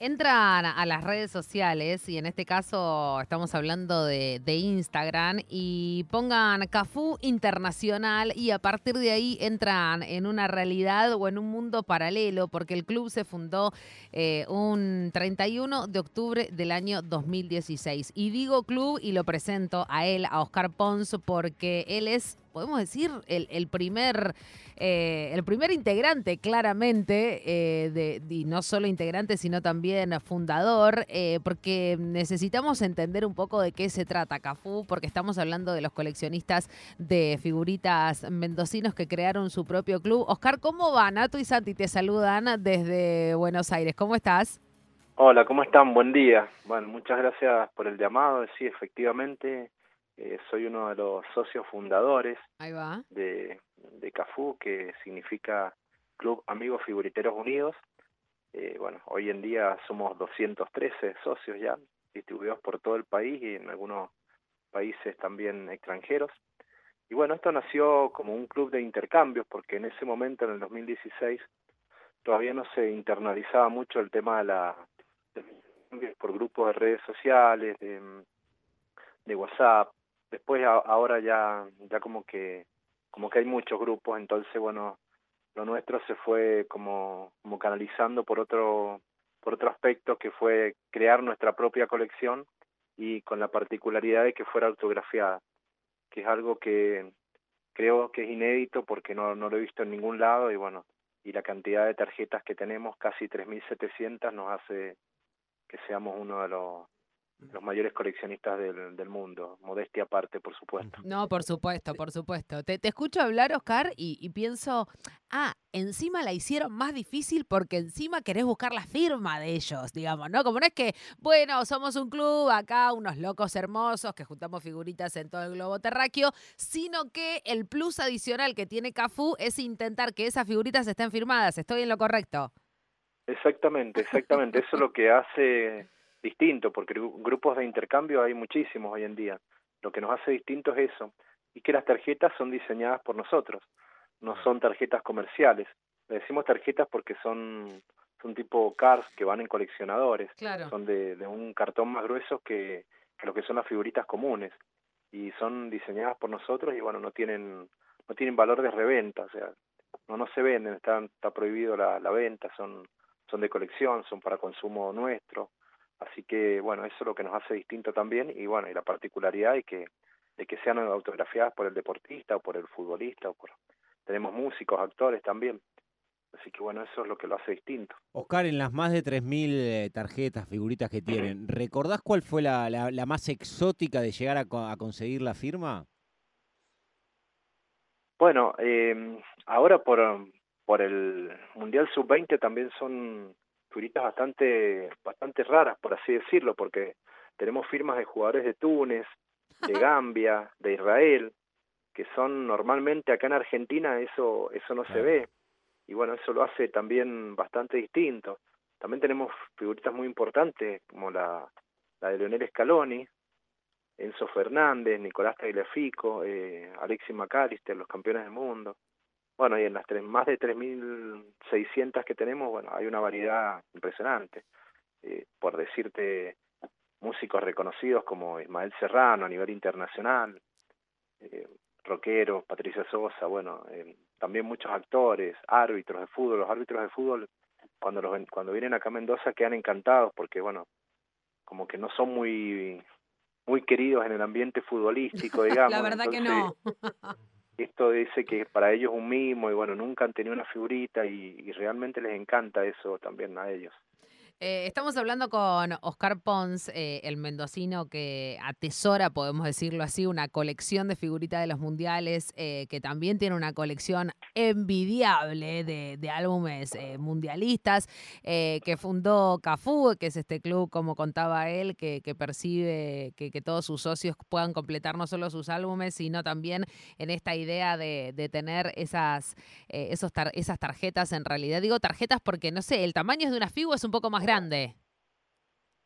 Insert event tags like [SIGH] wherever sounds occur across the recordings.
Entran a las redes sociales y en este caso estamos hablando de, Instagram y pongan Cafú Internacional y a partir de ahí entran en una realidad o en un mundo paralelo porque el club se fundó eh, un 31 de octubre del año 2016. Y digo club y lo presento a él, a Oscar Pons, porque él es podemos decir, el, el primer, eh, el primer integrante claramente, eh, y no solo integrante, sino también fundador, eh, porque necesitamos entender un poco de qué se trata Cafú, porque estamos hablando de los coleccionistas de figuritas mendocinos que crearon su propio club. Oscar, ¿cómo va? Nato y Santi te saludan desde Buenos Aires. ¿Cómo estás? Hola, ¿cómo están? Buen día. Bueno, muchas gracias por el llamado. Sí, efectivamente, eh, soy uno de los socios fundadores de, de CAFU, que significa Club Amigos Figuriteros Unidos. Eh, bueno, hoy en día somos 213 socios ya, distribuidos por todo el país y en algunos países también extranjeros. Y bueno, esto nació como un club de intercambios, porque en ese momento, en el 2016, todavía no se internalizaba mucho el tema de la por grupos de redes sociales, de, de WhatsApp, después ahora ya ya como que como que hay muchos grupos entonces bueno lo nuestro se fue como como canalizando por otro por otro aspecto que fue crear nuestra propia colección y con la particularidad de que fuera autografiada que es algo que creo que es inédito porque no no lo he visto en ningún lado y bueno y la cantidad de tarjetas que tenemos casi 3700 nos hace que seamos uno de los los mayores coleccionistas del, del, mundo, modestia aparte, por supuesto. No, por supuesto, por supuesto. Te, te escucho hablar, Oscar, y, y, pienso, ah, encima la hicieron más difícil porque encima querés buscar la firma de ellos, digamos, ¿no? Como no es que, bueno, somos un club acá, unos locos hermosos que juntamos figuritas en todo el globo terráqueo, sino que el plus adicional que tiene Cafú es intentar que esas figuritas estén firmadas. ¿Estoy en lo correcto? Exactamente, exactamente. Eso es lo que hace distinto, porque grupos de intercambio hay muchísimos hoy en día. Lo que nos hace distinto es eso, y que las tarjetas son diseñadas por nosotros, no son tarjetas comerciales. Le decimos tarjetas porque son, son tipo cards que van en coleccionadores, son de, de, un cartón más grueso que, que lo que son las figuritas comunes, y son diseñadas por nosotros y bueno, no tienen, no tienen valor de reventa, o sea, no, no se venden, está, está prohibido la, la venta, son, son de colección, son para consumo nuestro, Así que, bueno, eso es lo que nos hace distinto también y, bueno, y la particularidad de que, de que sean autografiadas por el deportista o por el futbolista o por... Tenemos músicos, actores también. Así que, bueno, eso es lo que lo hace distinto. Oscar, en las más de 3.000 eh, tarjetas, figuritas que tienen, ¿recordás cuál fue la, la, la más exótica de llegar a, a conseguir la firma? Bueno, eh, ahora por, por el Mundial Sub-20 también son figuritas bastante, bastante raras, por así decirlo, porque tenemos firmas de jugadores de Túnez, de Gambia, de Israel, que son normalmente acá en Argentina eso, eso no se ve. Y bueno, eso lo hace también bastante distinto. También tenemos figuritas muy importantes, como la, la de Leonel Scaloni, Enzo Fernández, Nicolás Tagliafico, eh, Alexis McAllister, los campeones del mundo. Bueno, y en las tres, más de 3.600 que tenemos, bueno, hay una variedad impresionante. Eh, por decirte, músicos reconocidos como Ismael Serrano a nivel internacional, eh, rockeros, Patricia Sosa, bueno, eh, también muchos actores, árbitros de fútbol. Los árbitros de fútbol, cuando, los, cuando vienen acá a Mendoza, quedan encantados porque, bueno, como que no son muy muy queridos en el ambiente futbolístico, [LAUGHS] digamos. La verdad que no. [LAUGHS] esto dice que para ellos un mimo y bueno, nunca han tenido una figurita y, y realmente les encanta eso también a ellos. Eh, estamos hablando con Oscar Pons, eh, el mendocino que atesora, podemos decirlo así, una colección de figuritas de los mundiales, eh, que también tiene una colección envidiable de, álbumes mundialistas, que fundó Cafú, que es este club, como contaba él, que, percibe que, todos sus socios puedan completar no solo sus álbumes, sino también en esta idea de, tener esas, esos esas tarjetas en realidad. Digo tarjetas porque, no sé, el tamaño de una figu es un poco más grande.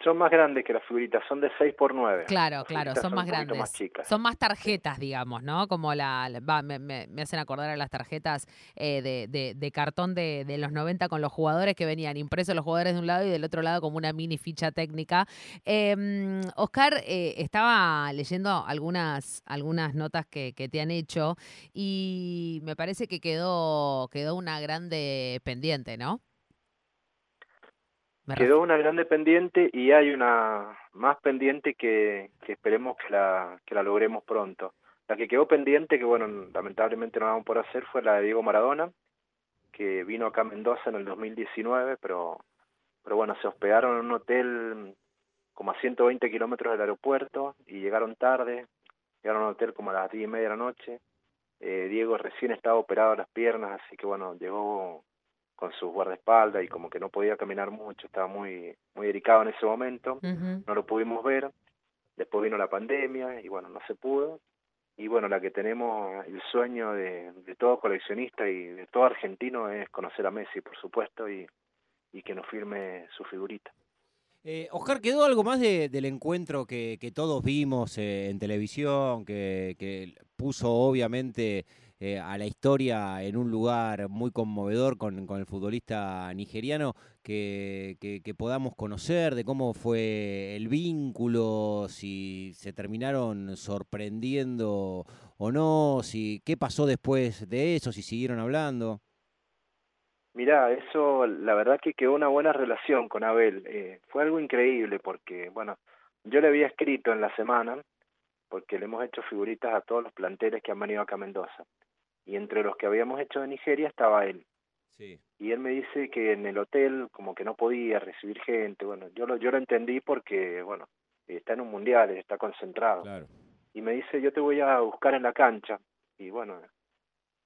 Son más grandes que las figuritas, son de 6 por 9 Claro, claro, son, más grandes. Más chicas. Son más tarjetas, digamos, ¿no? Como la, me, me, hacen acordar a las tarjetas eh, de, de, cartón de, de, los 90 con los jugadores que venían impresos los jugadores de un lado y del otro lado como una mini ficha técnica. Eh, Oscar, eh, estaba leyendo algunas, algunas notas que, que, te han hecho y me parece que quedó, quedó una grande pendiente, ¿no? Quedó una grande pendiente y hay una más pendiente que, que esperemos que la, que la logremos pronto. La que quedó pendiente, que bueno, lamentablemente no vamos por hacer, fue la de Diego Maradona, que vino acá a Mendoza en el 2019, pero, pero bueno, se hospedaron en un hotel como a 120 kilómetros del aeropuerto y llegaron tarde, llegaron al hotel como a las 10 y media de la noche. Eh, Diego recién estaba operado a las piernas, así que bueno, llegó con sus guardaespaldas y como que no podía caminar mucho, estaba muy muy delicado en ese momento, no lo pudimos ver, después vino la pandemia y bueno, no se pudo, y bueno, la que tenemos el sueño de, de todo coleccionista y de todo argentino es conocer a Messi, por supuesto, y, y que nos firme su figurita. Eh, Oscar, ¿quedó algo más del encuentro que, que todos vimos eh, en televisión, que, que puso obviamente eh, a la historia en un lugar muy conmovedor con, con el futbolista nigeriano, que, que, podamos conocer de cómo fue el vínculo, si se terminaron sorprendiendo o no, si qué pasó después de eso, si siguieron hablando. Mirá, eso la verdad que quedó una buena relación con Abel. Eh, fue algo increíble porque, bueno, yo le había escrito en la semana, porque le hemos hecho figuritas a todos los planteles que han venido acá a Mendoza y entre los que habíamos hecho de Nigeria estaba él. Sí. Y él me dice que en el hotel como que no podía recibir gente, bueno, yo lo, yo lo entendí porque, bueno, está en un mundial, está concentrado. Claro. Y me dice, yo te voy a buscar en la cancha. Y bueno,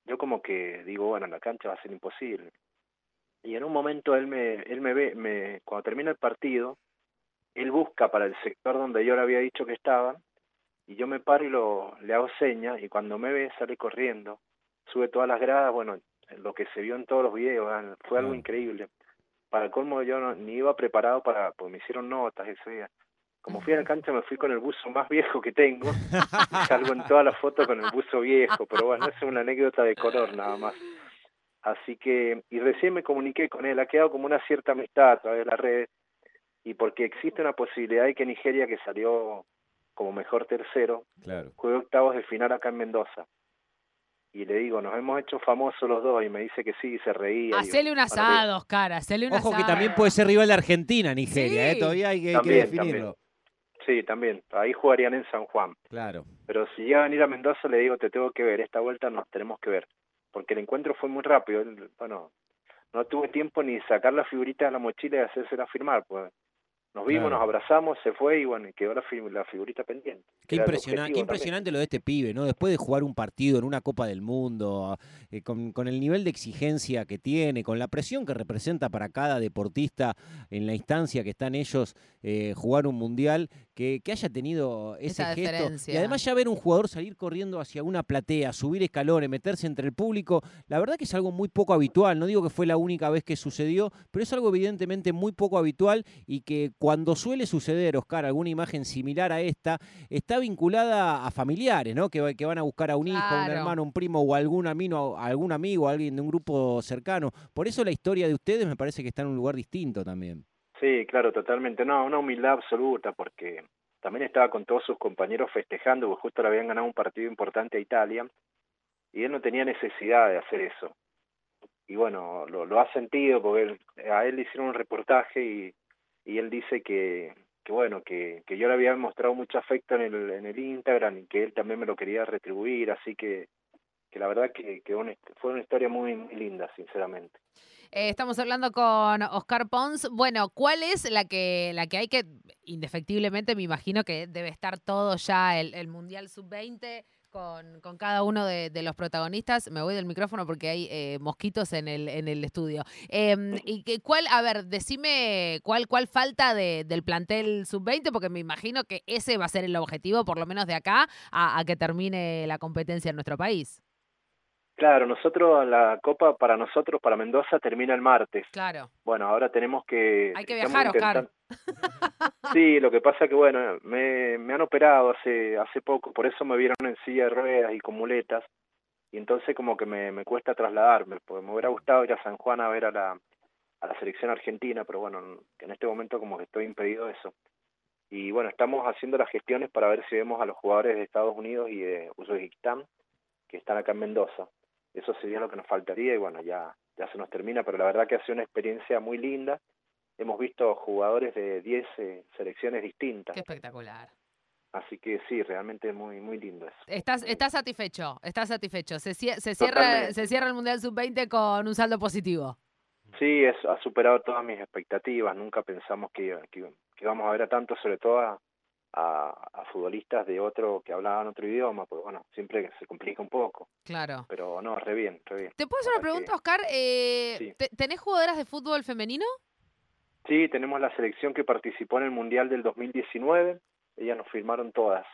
yo como que digo, bueno, en la cancha va a ser imposible. Y en un momento él me, él me ve, me, cuando termina el partido, él busca para el sector donde yo le había dicho que estaba, y yo me paro y lo, le hago señas, y cuando me ve sale corriendo sube todas las gradas, bueno, lo que se vio en todos los videos, fue algo increíble. Para el colmo yo no, ni iba preparado para, pues me hicieron notas ese día. Como fui a la cancha me fui con el buzo más viejo que tengo, salgo en todas las fotos con el buzo viejo, pero bueno, es una anécdota de color nada más. Así que, y recién me comuniqué con él, ha quedado como una cierta amistad a través de las redes, y porque existe una posibilidad de que Nigeria, que salió como mejor tercero, claro. juegue octavos de final acá en Mendoza y le digo, nos hemos hecho famosos los dos, y me dice que sí, y se reía. Hacele un asado, Oscar, hacele un Ojo que también puede ser rival de Argentina, Nigeria, ¿eh? todavía hay que, definirlo. Sí, también, ahí jugarían en San Juan. Claro. Pero si llega a venir a Mendoza, le digo, te tengo que ver, esta vuelta nos tenemos que ver, porque el encuentro fue muy rápido, bueno, no tuve tiempo ni sacar la figurita de la mochila y hacérsela firmar, pues nos vimos, nos abrazamos, se fue y bueno, quedó la, la figurita pendiente. Qué, impresionante, qué impresionante lo de este pibe, ¿no? Después de jugar un partido en una Copa del Mundo, eh, con, con, el nivel de exigencia que tiene, con la presión que representa para cada deportista en la instancia que están ellos eh, jugar un mundial, que, que haya tenido ese gesto. Y además ya ver un jugador salir corriendo hacia una platea, subir escalones, meterse entre el público, la verdad que es algo muy poco habitual. No digo que fue la única vez que sucedió, pero es algo evidentemente muy poco habitual y que cuando suele suceder, Oscar, alguna imagen similar a esta, está vinculada a familiares, ¿no? Que, que van a buscar a un hijo, un hermano, un primo o algún amigo, algún amigo, alguien de un grupo cercano. Por eso la historia de ustedes me parece que está en un lugar distinto también. Sí, claro, totalmente. No, una humildad absoluta, porque también estaba con todos sus compañeros festejando, porque justo le habían ganado un partido importante a Italia, y él no tenía necesidad de hacer eso. Y bueno, lo, lo ha sentido, porque a él le hicieron un reportaje y y él dice que, que bueno, que, que yo le había mostrado mucho afecto en el, en el Instagram y que él también me lo quería retribuir, así que, que la verdad que, que fue una historia muy, muy linda, sinceramente. Eh, estamos hablando con Oscar Pons. Bueno, ¿cuál es la que, la que hay que, indefectiblemente, me imagino que debe estar todo ya el, el Mundial Sub-20? Con, cada uno de, los protagonistas. Me voy del micrófono porque hay eh, mosquitos en el, en el estudio. Em, y cuál, a ver, decime cuál, cuál falta del plantel sub-20, porque me imagino que ese va a ser el objetivo, por lo menos de acá, a, que termine la competencia en nuestro país. Claro, nosotros, la Copa para nosotros, para Mendoza, termina el martes. Claro. Bueno, ahora tenemos que... Hay que viajar, Oscar. [LAUGHS] Sí, lo que pasa que, bueno, me, me han operado hace, hace poco, por eso me vieron en silla de ruedas y con muletas, y entonces como que me, me cuesta trasladarme, porque me hubiera gustado ir a San Juan a ver a la, a la selección argentina, pero bueno, en este momento como que estoy impedido de eso. Y bueno, estamos haciendo las gestiones para ver si vemos a los jugadores de Estados Unidos y de Uzbekistán, que están acá en Mendoza. Eso sería lo que nos faltaría y bueno, ya, ya se nos termina, pero la verdad que ha sido una experiencia muy linda. Hemos visto jugadores de 10 eh, selecciones distintas. Qué espectacular. Así que sí, realmente muy muy lindo eso. Estás, estás satisfecho, estás satisfecho. Se, se, cierra, se cierra el Mundial Sub-20 con un saldo positivo. Sí, es, ha superado todas mis expectativas. Nunca pensamos que, que, que vamos a ver a tanto, sobre todo a, a, futbolistas de otro que hablaban otro idioma, pues bueno, siempre se complica un poco. Claro. Pero no, re bien, re bien. ¿Te puedo hacer una pregunta, Oscar? Eh, ¿Tenés jugadoras de fútbol femenino? Sí, tenemos la selección que participó en el Mundial del 2019. Ellas nos firmaron todas.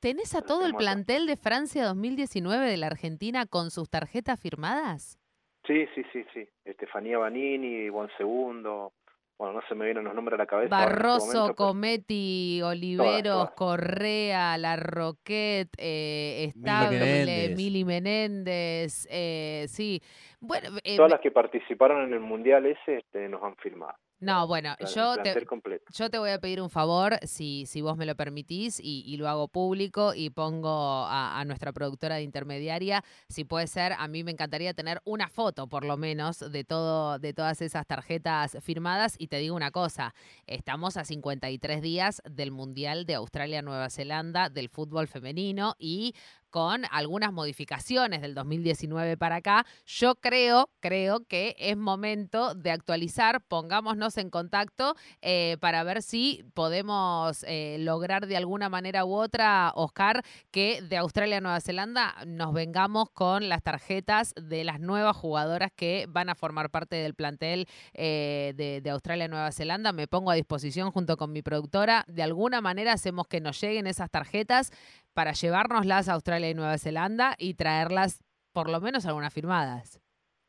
¿Tenés a todo el plantel de Francia 2019 de la Argentina con sus tarjetas firmadas? Sí, sí, sí, sí. Estefanía Banini, Juan Segundo, bueno, no se me vienen los nombres a la cabeza. Este Barroso, Cometti, Oliveros, Correa, La Roquette, eh, Estable, Mili Menéndez, eh, sí. Bueno, eh, Todas las que participaron en el Mundial ese este, nos han firmado. No, bueno, yo te, yo te voy a pedir un favor, si, si vos me lo permitís, y, lo hago público y pongo a, nuestra productora de intermediaria, si puede ser, a mí me encantaría tener una foto, por lo menos, de, todo, de todas esas tarjetas firmadas. Y te digo una cosa, estamos a 53 días del Mundial de Australia-Nueva Zelanda del fútbol femenino y con algunas modificaciones del 2019 para acá. Yo creo, creo que es momento de actualizar, pongámonos en contacto eh, para ver si podemos eh, lograr de alguna manera u otra, Oscar, que de Australia a Nueva Zelanda nos vengamos con las tarjetas de las nuevas jugadoras que van a formar parte del plantel eh, de, de Australia a Nueva Zelanda. Me pongo a disposición junto con mi productora. De alguna manera hacemos que nos lleguen esas tarjetas para llevárnoslas a Australia y Nueva Zelanda y traerlas por lo menos algunas firmadas.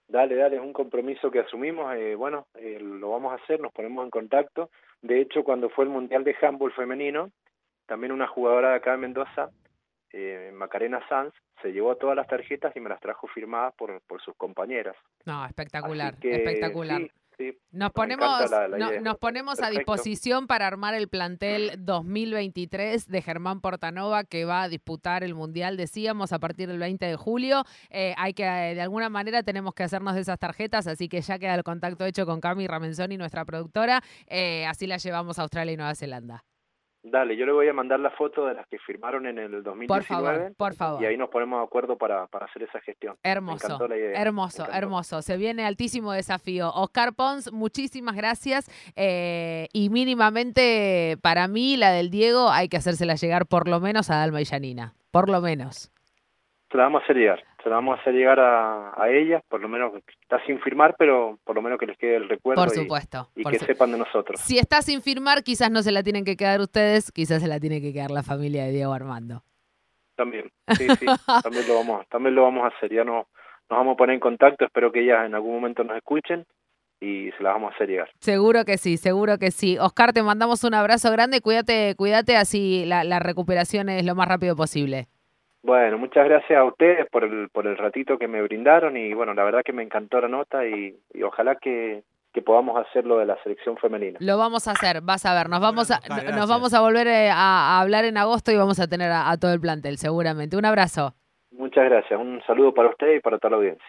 Dale, dale, es un compromiso que asumimos. Eh, bueno, eh, lo vamos a hacer, nos ponemos en contacto. De hecho, cuando fue el Mundial de Handball Femenino, también una jugadora de acá de Mendoza, eh, Macarena Sanz, se llevó todas las tarjetas y me las trajo firmadas por, por sus compañeras. No, espectacular, espectacular nos ponemos, nos ponemos a disposición para armar el plantel 2023 de Germán Portanova que va a disputar el Mundial, decíamos, a partir del 20 de julio. Eh, hay que, de alguna manera, tenemos que hacernos de esas tarjetas, así que ya queda el contacto hecho con Cami Ramenzoni, nuestra productora. Eh, así la llevamos a Australia y Nueva Zelanda. Dale, yo le voy a mandar la foto de las que firmaron en el 2019. Por favor, por favor. Y ahí nos ponemos de acuerdo para, para hacer esa gestión. Hermoso, hermoso, hermoso. Se viene altísimo desafío. Oscar Pons, muchísimas gracias. Eh, y mínimamente, para mí, la del Diego, hay que hacérsela llegar por lo menos a Dalma y Janina. Por lo menos. Se la vamos a hacer llegar se vamos a hacer llegar a, a ellas, por lo menos está sin firmar, pero por lo menos que les quede el recuerdo por supuesto, y, que sepan de nosotros. Si está sin firmar, quizás no se la tienen que quedar ustedes, quizás se la tiene que quedar la familia de Diego Armando. También, sí, sí, [LAUGHS] también lo vamos, también lo vamos a hacer, ya no, nos vamos a poner en contacto, espero que ellas en algún momento nos escuchen y se la vamos a hacer llegar. Seguro que sí, seguro que sí. Oscar, te mandamos un abrazo grande, cuídate, cuídate así la, la recuperación es lo más rápido posible. Bueno, muchas gracias a ustedes por el, por el ratito que me brindaron y bueno, la verdad que me encantó la nota y, ojalá que, que podamos hacerlo de la selección femenina. Lo vamos a hacer, vas a ver, nos vamos a, nos vamos a volver eh, a, hablar en agosto y vamos a tener a todo el plantel, seguramente. Un abrazo. Muchas gracias, un saludo para usted y para toda la audiencia.